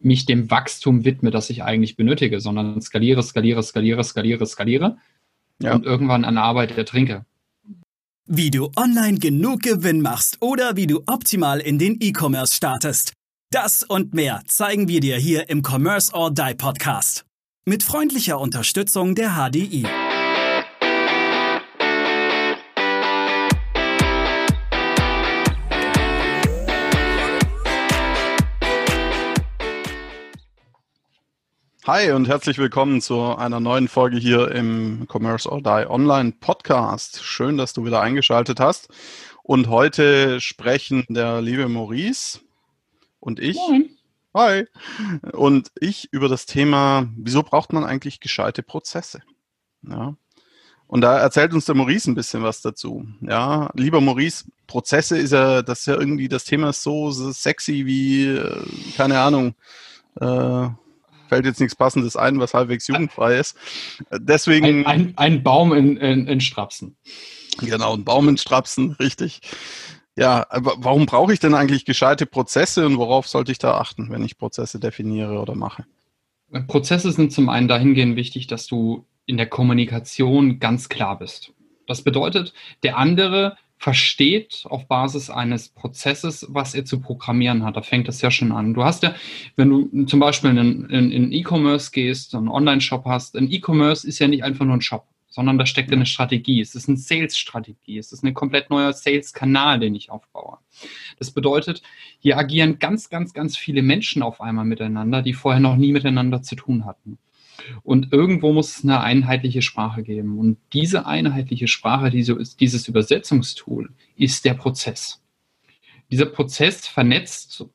mich dem Wachstum widme, das ich eigentlich benötige, sondern skaliere, skaliere, skaliere, skaliere, skaliere ja. und irgendwann an Arbeit ertrinke. Wie du online genug Gewinn machst oder wie du optimal in den E-Commerce startest. Das und mehr zeigen wir dir hier im Commerce or Die Podcast. Mit freundlicher Unterstützung der HDI. Hi und herzlich willkommen zu einer neuen Folge hier im Commerce or Die Online Podcast. Schön, dass du wieder eingeschaltet hast. Und heute sprechen der liebe Maurice und ich. Moin. Hi. Und ich über das Thema, wieso braucht man eigentlich gescheite Prozesse? Ja. Und da erzählt uns der Maurice ein bisschen was dazu. Ja, lieber Maurice, Prozesse ist ja, das ist ja irgendwie, das Thema ist so sexy wie, äh, keine Ahnung, äh, fällt jetzt nichts Passendes ein, was halbwegs jugendfrei ist. Deswegen. Ein, ein, ein Baum in, in, in Strapsen. Genau, ein Baum in Strapsen, richtig. Ja, aber warum brauche ich denn eigentlich gescheite Prozesse und worauf sollte ich da achten, wenn ich Prozesse definiere oder mache? Prozesse sind zum einen dahingehend wichtig, dass du in der Kommunikation ganz klar bist. Das bedeutet, der andere versteht auf Basis eines Prozesses, was er zu programmieren hat. Da fängt das ja schon an. Du hast ja, wenn du zum Beispiel in, in, in E-Commerce gehst, einen Online-Shop hast, ein E-Commerce ist ja nicht einfach nur ein Shop, sondern da steckt eine Strategie. Es ist eine Sales-Strategie. Es ist ein komplett neuer Sales-Kanal, den ich aufbaue. Das bedeutet, hier agieren ganz, ganz, ganz viele Menschen auf einmal miteinander, die vorher noch nie miteinander zu tun hatten. Und irgendwo muss es eine einheitliche Sprache geben. Und diese einheitliche Sprache, diese, dieses Übersetzungstool, ist der Prozess. Dieser Prozess vernetzt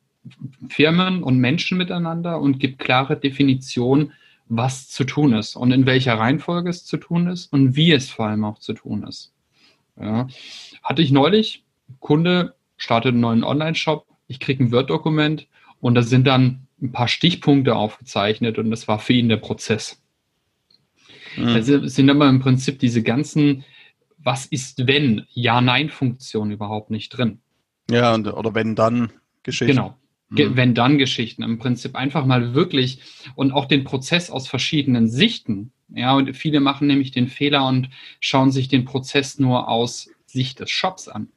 Firmen und Menschen miteinander und gibt klare Definitionen, was zu tun ist und in welcher Reihenfolge es zu tun ist und wie es vor allem auch zu tun ist. Ja. Hatte ich neulich, Kunde startet einen neuen Online-Shop, ich kriege ein Word-Dokument und da sind dann ein paar Stichpunkte aufgezeichnet und das war für ihn der Prozess. Mhm. Also sind aber im Prinzip diese ganzen, was ist wenn, Ja-Nein-Funktionen überhaupt nicht drin. Ja, oder wenn dann Geschichten. Genau. Mhm. Wenn dann Geschichten. Im Prinzip einfach mal wirklich und auch den Prozess aus verschiedenen Sichten. Ja, und viele machen nämlich den Fehler und schauen sich den Prozess nur aus Sicht des Shops an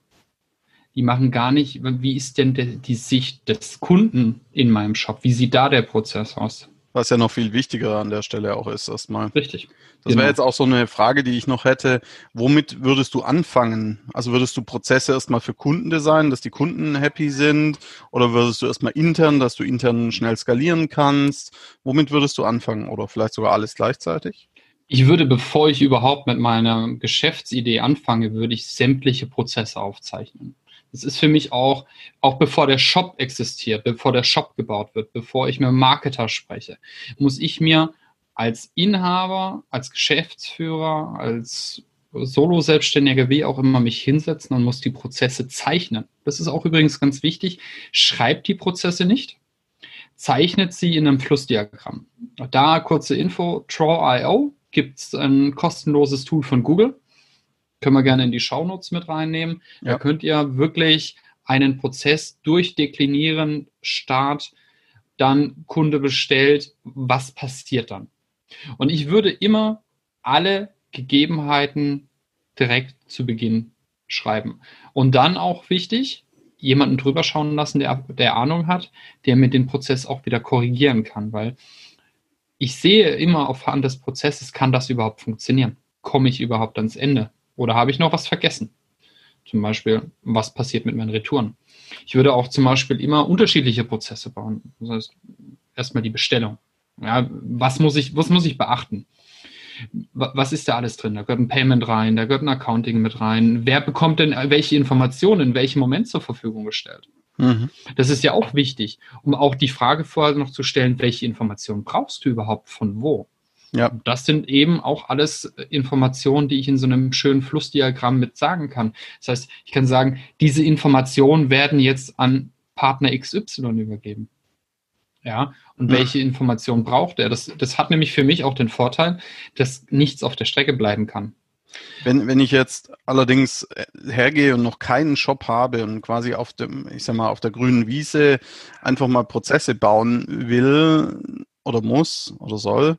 die machen gar nicht, wie ist denn de, die Sicht des Kunden in meinem Shop? Wie sieht da der Prozess aus? Was ja noch viel wichtiger an der Stelle auch ist, erstmal. Richtig. Das genau. wäre jetzt auch so eine Frage, die ich noch hätte. Womit würdest du anfangen? Also würdest du Prozesse erstmal für Kunden designen, dass die Kunden happy sind? Oder würdest du erstmal intern, dass du intern schnell skalieren kannst? Womit würdest du anfangen? Oder vielleicht sogar alles gleichzeitig? Ich würde, bevor ich überhaupt mit meiner Geschäftsidee anfange, würde ich sämtliche Prozesse aufzeichnen. Das ist für mich auch, auch bevor der Shop existiert, bevor der Shop gebaut wird, bevor ich mit einem Marketer spreche, muss ich mir als Inhaber, als Geschäftsführer, als Solo-Selbstständiger, wie auch immer, mich hinsetzen und muss die Prozesse zeichnen. Das ist auch übrigens ganz wichtig. Schreibt die Prozesse nicht, zeichnet sie in einem Flussdiagramm. Da kurze Info, Draw.io gibt es ein kostenloses Tool von Google können wir gerne in die Shownotes mit reinnehmen. Ja. Da könnt ihr wirklich einen Prozess durchdeklinieren, Start, dann Kunde bestellt, was passiert dann? Und ich würde immer alle Gegebenheiten direkt zu Beginn schreiben. Und dann auch wichtig, jemanden drüber schauen lassen, der, der Ahnung hat, der mit dem Prozess auch wieder korrigieren kann, weil ich sehe immer auf Hand des Prozesses, kann das überhaupt funktionieren? Komme ich überhaupt ans Ende? Oder habe ich noch was vergessen? Zum Beispiel, was passiert mit meinen Retouren? Ich würde auch zum Beispiel immer unterschiedliche Prozesse bauen. Das heißt, erstmal die Bestellung. Ja, was muss ich, was muss ich beachten? Was ist da alles drin? Da gehört ein Payment rein, da gehört ein Accounting mit rein. Wer bekommt denn welche Informationen in welchem Moment zur Verfügung gestellt? Mhm. Das ist ja auch wichtig, um auch die Frage vorher noch zu stellen, welche Informationen brauchst du überhaupt von wo? Ja. Das sind eben auch alles Informationen, die ich in so einem schönen Flussdiagramm mit sagen kann. Das heißt, ich kann sagen, diese Informationen werden jetzt an Partner XY übergeben. Ja, und ja. welche Informationen braucht er? Das, das hat nämlich für mich auch den Vorteil, dass nichts auf der Strecke bleiben kann. Wenn, wenn ich jetzt allerdings äh, hergehe und noch keinen Shop habe und quasi auf dem, ich sag mal, auf der grünen Wiese einfach mal Prozesse bauen will oder muss oder soll,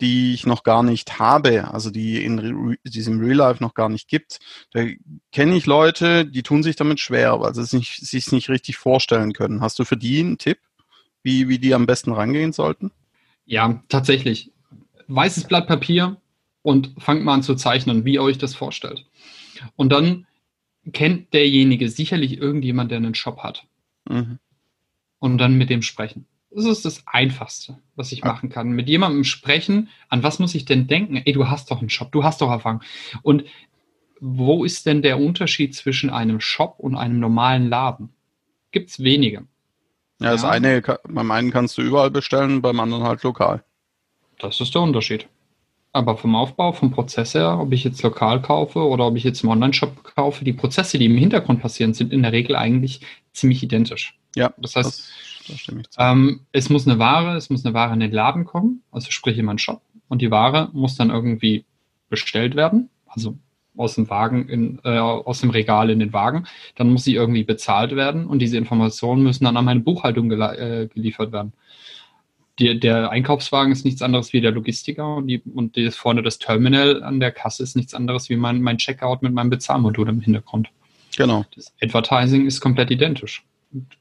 die ich noch gar nicht habe, also die in diesem Real Life noch gar nicht gibt. Da kenne ich Leute, die tun sich damit schwer, weil sie es nicht, sich nicht richtig vorstellen können. Hast du für die einen Tipp, wie, wie die am besten rangehen sollten? Ja, tatsächlich. Weißes Blatt Papier und fangt mal an zu zeichnen, wie ihr euch das vorstellt. Und dann kennt derjenige sicherlich irgendjemand, der einen Shop hat. Mhm. Und dann mit dem sprechen. Das ist das Einfachste, was ich machen kann. Mit jemandem sprechen, an was muss ich denn denken? Ey, du hast doch einen Shop, du hast doch Erfahrung. Und wo ist denn der Unterschied zwischen einem Shop und einem normalen Laden? Gibt es wenige. Ja, das ja. eine, beim einen kannst du überall bestellen, beim anderen halt lokal. Das ist der Unterschied. Aber vom Aufbau, vom Prozess her, ob ich jetzt lokal kaufe oder ob ich jetzt im Online-Shop kaufe, die Prozesse, die im Hintergrund passieren, sind in der Regel eigentlich ziemlich identisch. Ja, das heißt, das ähm, es muss eine Ware, es muss eine Ware in den Laden kommen, also sprich in meinen Shop. Und die Ware muss dann irgendwie bestellt werden, also aus dem Wagen, in, äh, aus dem Regal in den Wagen. Dann muss sie irgendwie bezahlt werden und diese Informationen müssen dann an meine Buchhaltung gel äh, geliefert werden. Die, der Einkaufswagen ist nichts anderes wie der Logistiker und, die, und das vorne das Terminal an der Kasse ist nichts anderes wie mein, mein Checkout mit meinem Bezahlmodul im Hintergrund. Genau. Das Advertising ist komplett identisch.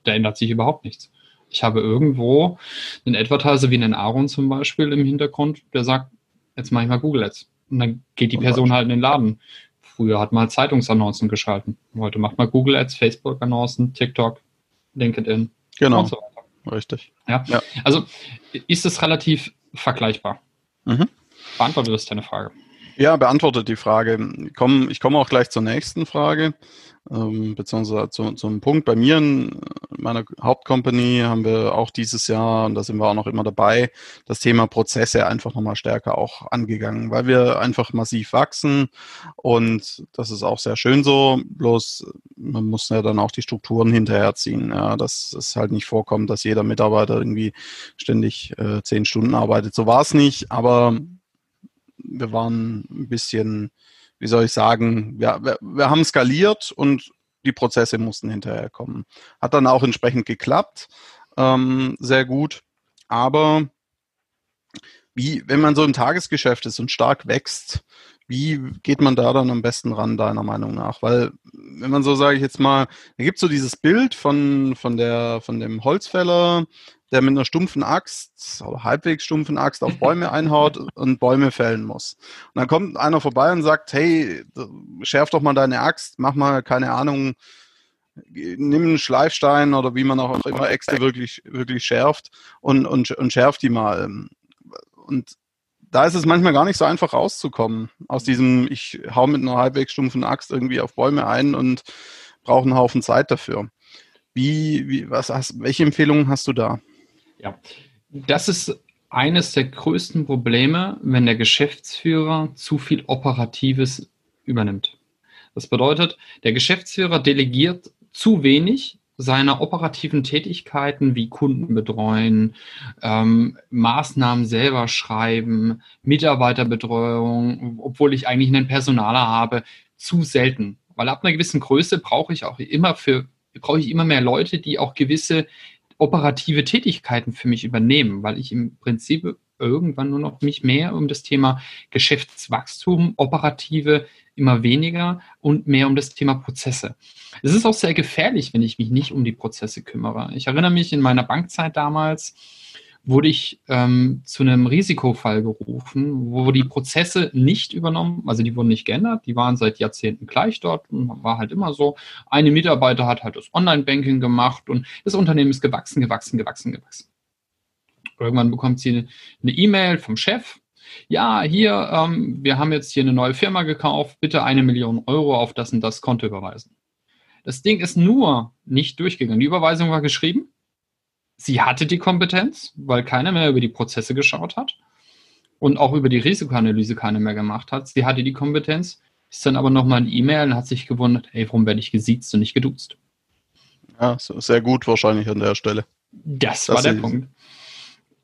Da ändert sich überhaupt nichts. Ich habe irgendwo einen Advertiser wie einen Aaron zum Beispiel im Hintergrund, der sagt, jetzt mache ich mal Google Ads. Und dann geht die oh Person halt in den Laden. Früher hat man Zeitungsannoncen geschalten. Heute macht man Google Ads, Facebook-Annoncen, TikTok, LinkedIn. Genau. So Richtig. Ja. ja. Also ist es relativ vergleichbar. Mhm. Beantwortet das deine Frage? Ja, beantwortet die Frage. Ich komme, ich komme auch gleich zur nächsten Frage ähm, beziehungsweise zu, zum Punkt. Bei mir in meiner Hauptcompany haben wir auch dieses Jahr, und da sind wir auch noch immer dabei, das Thema Prozesse einfach nochmal stärker auch angegangen, weil wir einfach massiv wachsen und das ist auch sehr schön so, bloß man muss ja dann auch die Strukturen hinterherziehen, ja, dass es halt nicht vorkommt, dass jeder Mitarbeiter irgendwie ständig äh, zehn Stunden arbeitet. So war es nicht, aber wir waren ein bisschen wie soll ich sagen, wir, wir, wir haben skaliert und die Prozesse mussten hinterherkommen. Hat dann auch entsprechend geklappt, ähm, sehr gut. Aber wie, wenn man so im Tagesgeschäft ist und stark wächst, wie geht man da dann am besten ran, deiner Meinung nach? Weil, wenn man so, sage ich jetzt mal, da gibt es so dieses Bild von, von, der, von dem Holzfäller, der mit einer stumpfen Axt oder halbwegs stumpfen Axt auf Bäume einhaut und Bäume fällen muss. Und dann kommt einer vorbei und sagt, hey, schärf doch mal deine Axt, mach mal, keine Ahnung, nimm einen Schleifstein oder wie man auch immer Äxte wirklich, wirklich schärft und, und, und schärft die mal. Und da ist es manchmal gar nicht so einfach rauszukommen aus diesem, ich hau mit einer halbwegs stumpfen Axt irgendwie auf Bäume ein und brauche einen Haufen Zeit dafür. Wie, wie, was hast, welche Empfehlungen hast du da? Ja, das ist eines der größten Probleme, wenn der Geschäftsführer zu viel Operatives übernimmt. Das bedeutet, der Geschäftsführer delegiert zu wenig seiner operativen Tätigkeiten wie Kunden betreuen, ähm, Maßnahmen selber schreiben, Mitarbeiterbetreuung, obwohl ich eigentlich einen Personaler habe, zu selten. Weil ab einer gewissen Größe brauche ich auch immer für brauche ich immer mehr Leute, die auch gewisse operative Tätigkeiten für mich übernehmen, weil ich im Prinzip irgendwann nur noch mich mehr um das Thema Geschäftswachstum, operative immer weniger und mehr um das Thema Prozesse. Es ist auch sehr gefährlich, wenn ich mich nicht um die Prozesse kümmere. Ich erinnere mich in meiner Bankzeit damals, wurde ich ähm, zu einem Risikofall gerufen, wo die Prozesse nicht übernommen, also die wurden nicht geändert, die waren seit Jahrzehnten gleich dort und war halt immer so. Eine Mitarbeiter hat halt das Online-Banking gemacht und das Unternehmen ist gewachsen, gewachsen, gewachsen, gewachsen. Irgendwann bekommt sie eine E-Mail vom Chef. Ja, hier, ähm, wir haben jetzt hier eine neue Firma gekauft, bitte eine Million Euro auf das und das Konto überweisen. Das Ding ist nur nicht durchgegangen. Die Überweisung war geschrieben, sie hatte die Kompetenz, weil keiner mehr über die Prozesse geschaut hat und auch über die Risikoanalyse keiner mehr gemacht hat. Sie hatte die Kompetenz, ist dann aber nochmal ein E-Mail und hat sich gewundert, hey, warum werde ich gesiezt und nicht geduzt? Ja, sehr gut wahrscheinlich an der Stelle. Das, das war der Punkt.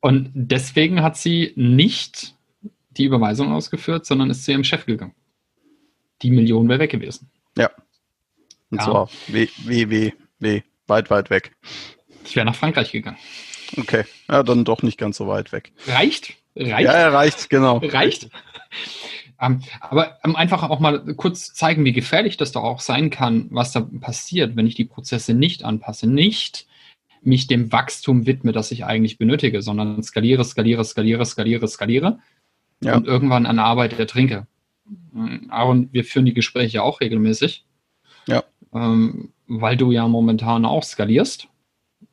Und deswegen hat sie nicht die Überweisung ausgeführt, sondern ist zu ihrem Chef gegangen. die Million wäre weg gewesen. Ja. Und ja. zwar w, w, w, w, weit, weit weg. Ich wäre nach Frankreich gegangen. Okay, ja, dann doch nicht ganz so weit weg. Reicht? Reicht? Ja, er reicht, genau. Reicht? Ähm, aber ähm, einfach auch mal kurz zeigen, wie gefährlich das doch auch sein kann, was da passiert, wenn ich die Prozesse nicht anpasse, nicht mich dem Wachstum widme, das ich eigentlich benötige, sondern skaliere, skaliere, skaliere, skaliere, skaliere ja. und irgendwann an Arbeit ertrinke. Aaron, wir führen die Gespräche auch regelmäßig. Ja. Ähm, weil du ja momentan auch skalierst.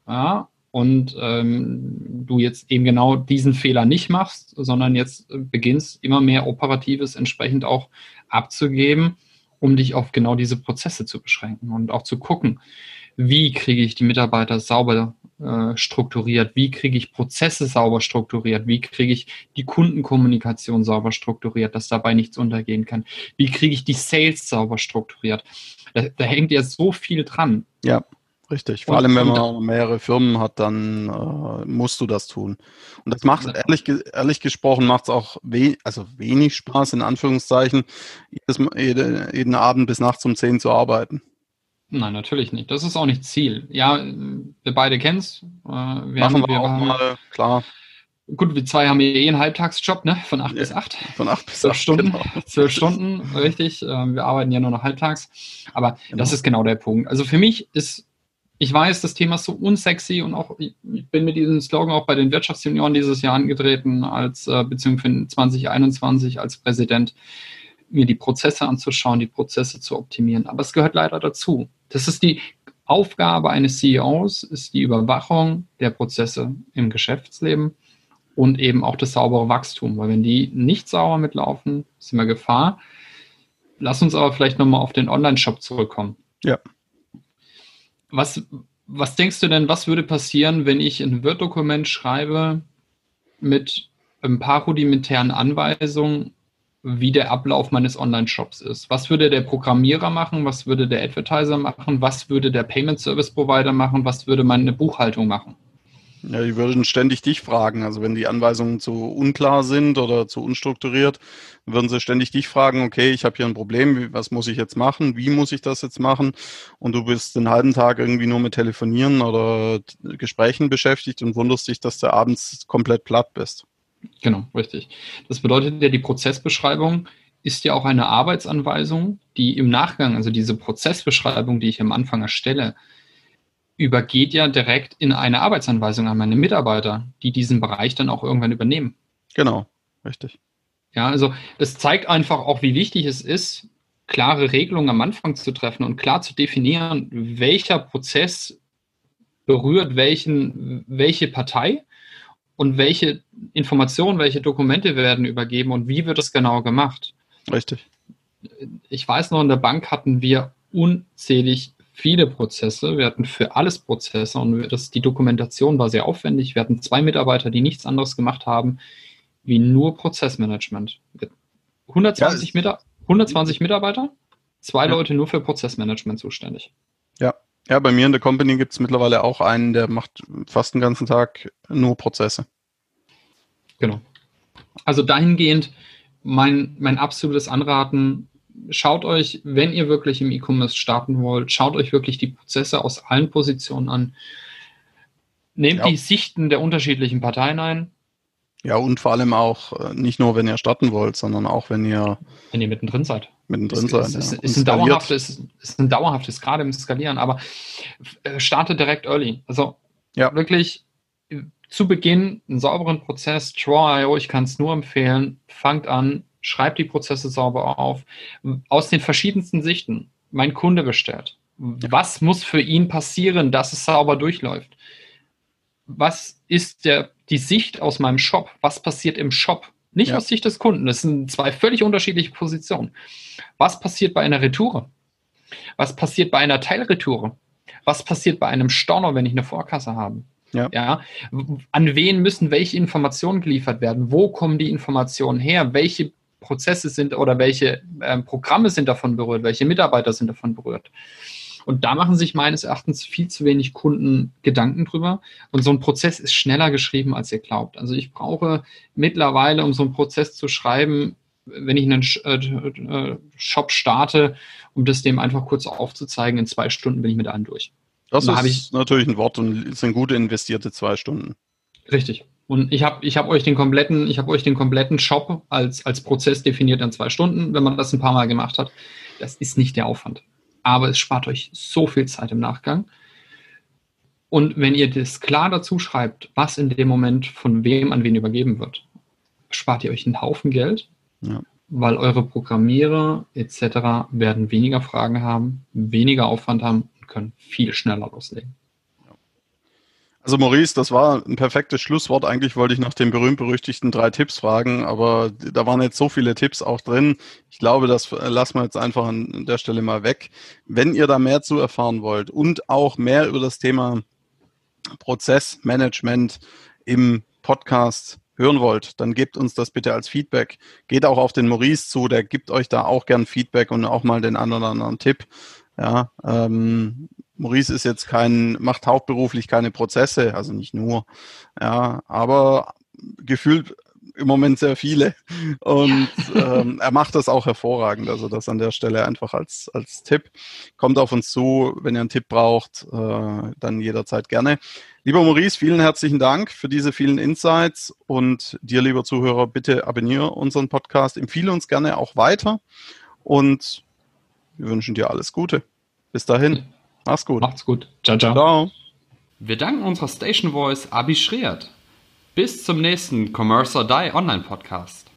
Ja, und ähm, du jetzt eben genau diesen Fehler nicht machst, sondern jetzt beginnst immer mehr Operatives entsprechend auch abzugeben, um dich auf genau diese Prozesse zu beschränken und auch zu gucken, wie kriege ich die Mitarbeiter sauber äh, strukturiert, wie kriege ich Prozesse sauber strukturiert, wie kriege ich die Kundenkommunikation sauber strukturiert, dass dabei nichts untergehen kann, wie kriege ich die Sales sauber strukturiert. Da, da hängt ja so viel dran. Ja. Richtig. Vor und, allem, wenn man mehrere Firmen hat, dann äh, musst du das tun. Und das macht, ehrlich, ehrlich gesprochen, macht es auch we also wenig Spaß, in Anführungszeichen, jedes, jede, jeden Abend bis nachts um 10 zu arbeiten. Nein, natürlich nicht. Das ist auch nicht Ziel. Ja, wir beide kennen es. Äh, Machen wir, auch haben, mal, klar. Gut, wir zwei haben eh einen Halbtagsjob, ne? Von acht ja, bis acht. Von acht bis zwölf Stunden. Genau. Zwölf Stunden, richtig. Ähm, wir arbeiten ja nur noch halbtags. Aber genau. das ist genau der Punkt. Also für mich ist ich weiß, das Thema ist so unsexy und auch ich bin mit diesem Slogan auch bei den Wirtschaftsjunioren dieses Jahr angetreten, als äh, beziehungsweise 2021 als Präsident, mir die Prozesse anzuschauen, die Prozesse zu optimieren. Aber es gehört leider dazu. Das ist die Aufgabe eines CEOs, ist die Überwachung der Prozesse im Geschäftsleben und eben auch das saubere Wachstum. Weil wenn die nicht sauber mitlaufen, ist immer Gefahr. Lass uns aber vielleicht nochmal auf den Online-Shop zurückkommen. Ja. Was, was denkst du denn, was würde passieren, wenn ich ein Word-Dokument schreibe mit ein paar rudimentären Anweisungen, wie der Ablauf meines Online-Shops ist? Was würde der Programmierer machen? Was würde der Advertiser machen? Was würde der Payment Service Provider machen? Was würde meine Buchhaltung machen? Ja, die würden ständig dich fragen. Also wenn die Anweisungen zu unklar sind oder zu unstrukturiert, würden sie ständig dich fragen, okay, ich habe hier ein Problem, was muss ich jetzt machen? Wie muss ich das jetzt machen? Und du bist den halben Tag irgendwie nur mit Telefonieren oder Gesprächen beschäftigt und wunderst dich, dass du abends komplett platt bist. Genau, richtig. Das bedeutet ja, die Prozessbeschreibung ist ja auch eine Arbeitsanweisung, die im Nachgang, also diese Prozessbeschreibung, die ich am Anfang erstelle, übergeht ja direkt in eine Arbeitsanweisung an meine Mitarbeiter, die diesen Bereich dann auch irgendwann übernehmen. Genau, richtig. Ja, also das zeigt einfach auch, wie wichtig es ist, klare Regelungen am Anfang zu treffen und klar zu definieren, welcher Prozess berührt welchen, welche Partei und welche Informationen, welche Dokumente werden übergeben und wie wird es genau gemacht. Richtig. Ich weiß noch, in der Bank hatten wir unzählig viele Prozesse. Wir hatten für alles Prozesse und das, die Dokumentation war sehr aufwendig. Wir hatten zwei Mitarbeiter, die nichts anderes gemacht haben wie nur Prozessmanagement. 120, ja, Mita 120 Mitarbeiter, zwei ja. Leute nur für Prozessmanagement zuständig. Ja. Ja, bei mir in der Company gibt es mittlerweile auch einen, der macht fast den ganzen Tag nur Prozesse. Genau. Also dahingehend mein, mein absolutes Anraten, schaut euch, wenn ihr wirklich im E-Commerce starten wollt, schaut euch wirklich die Prozesse aus allen Positionen an. Nehmt ja. die Sichten der unterschiedlichen Parteien ein. Ja, und vor allem auch äh, nicht nur, wenn ihr starten wollt, sondern auch, wenn ihr. Wenn ihr mittendrin seid. Mittendrin seid. Es, ja. ist, ein dauerhaftes, ist ein dauerhaftes, gerade im Skalieren, aber äh, startet direkt early. Also ja. wirklich zu Beginn einen sauberen Prozess, Draw.io, ich kann es nur empfehlen, fangt an, schreibt die Prozesse sauber auf, aus den verschiedensten Sichten. Mein Kunde bestellt. Was muss für ihn passieren, dass es sauber durchläuft? Was ist der, die Sicht aus meinem Shop? Was passiert im Shop? Nicht ja. aus Sicht des Kunden. Das sind zwei völlig unterschiedliche Positionen. Was passiert bei einer Retoure? Was passiert bei einer Teilretoure? Was passiert bei einem Storno, wenn ich eine Vorkasse habe? Ja. ja. An wen müssen welche Informationen geliefert werden? Wo kommen die Informationen her? Welche Prozesse sind oder welche äh, Programme sind davon berührt, welche Mitarbeiter sind davon berührt. Und da machen sich meines Erachtens viel zu wenig Kunden Gedanken drüber. Und so ein Prozess ist schneller geschrieben, als ihr glaubt. Also ich brauche mittlerweile, um so einen Prozess zu schreiben, wenn ich einen äh, Shop starte, um das dem einfach kurz aufzuzeigen, in zwei Stunden bin ich mit allem durch. Das ist ich, natürlich ein Wort und sind gute investierte zwei Stunden. Richtig. Und ich habe ich hab euch den kompletten, ich habe euch den kompletten Shop als, als Prozess definiert in zwei Stunden, wenn man das ein paar Mal gemacht hat. Das ist nicht der Aufwand. Aber es spart euch so viel Zeit im Nachgang. Und wenn ihr das klar dazu schreibt, was in dem Moment von wem an wen übergeben wird, spart ihr euch einen Haufen Geld, ja. weil eure Programmierer etc. werden weniger Fragen haben, weniger Aufwand haben und können viel schneller loslegen. Also Maurice, das war ein perfektes Schlusswort. Eigentlich wollte ich nach den berühmt-berüchtigten drei Tipps fragen, aber da waren jetzt so viele Tipps auch drin. Ich glaube, das lassen wir jetzt einfach an der Stelle mal weg. Wenn ihr da mehr zu erfahren wollt und auch mehr über das Thema Prozessmanagement im Podcast hören wollt, dann gebt uns das bitte als Feedback. Geht auch auf den Maurice zu, der gibt euch da auch gern Feedback und auch mal den einen oder anderen Tipp. Ja, ähm, Maurice ist jetzt kein, macht hauptberuflich keine Prozesse, also nicht nur, ja, aber gefühlt im Moment sehr viele. Und ja. ähm, er macht das auch hervorragend. Also das an der Stelle einfach als, als Tipp. Kommt auf uns zu, wenn ihr einen Tipp braucht, äh, dann jederzeit gerne. Lieber Maurice, vielen herzlichen Dank für diese vielen Insights und dir, lieber Zuhörer, bitte abonniere unseren Podcast, empfehle uns gerne auch weiter und wir wünschen dir alles Gute. Bis dahin, mach's gut. Macht's gut. Ciao, ciao. ciao. Wir danken unserer Station Voice Abi Schreert. Bis zum nächsten Commerce or Die Online Podcast.